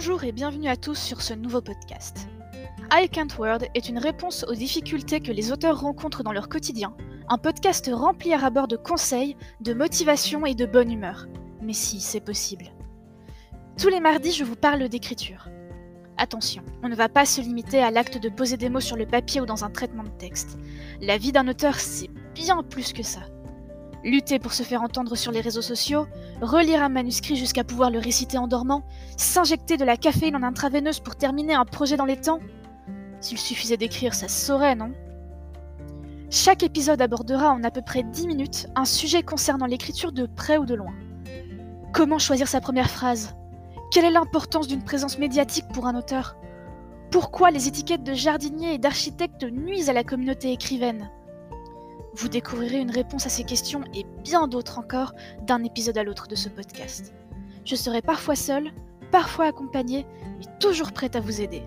Bonjour et bienvenue à tous sur ce nouveau podcast. I Can't Word est une réponse aux difficultés que les auteurs rencontrent dans leur quotidien, un podcast rempli à rabord de conseils, de motivation et de bonne humeur. Mais si, c'est possible. Tous les mardis, je vous parle d'écriture. Attention, on ne va pas se limiter à l'acte de poser des mots sur le papier ou dans un traitement de texte. La vie d'un auteur, c'est bien plus que ça. Lutter pour se faire entendre sur les réseaux sociaux, relire un manuscrit jusqu'à pouvoir le réciter en dormant, s'injecter de la caféine en intraveineuse pour terminer un projet dans les temps. S'il suffisait d'écrire, ça se saurait, non? Chaque épisode abordera en à peu près 10 minutes un sujet concernant l'écriture de près ou de loin. Comment choisir sa première phrase? Quelle est l'importance d'une présence médiatique pour un auteur? Pourquoi les étiquettes de jardinier et d'architecte nuisent à la communauté écrivaine? vous découvrirez une réponse à ces questions et bien d'autres encore d'un épisode à l'autre de ce podcast. Je serai parfois seule, parfois accompagnée, mais toujours prête à vous aider.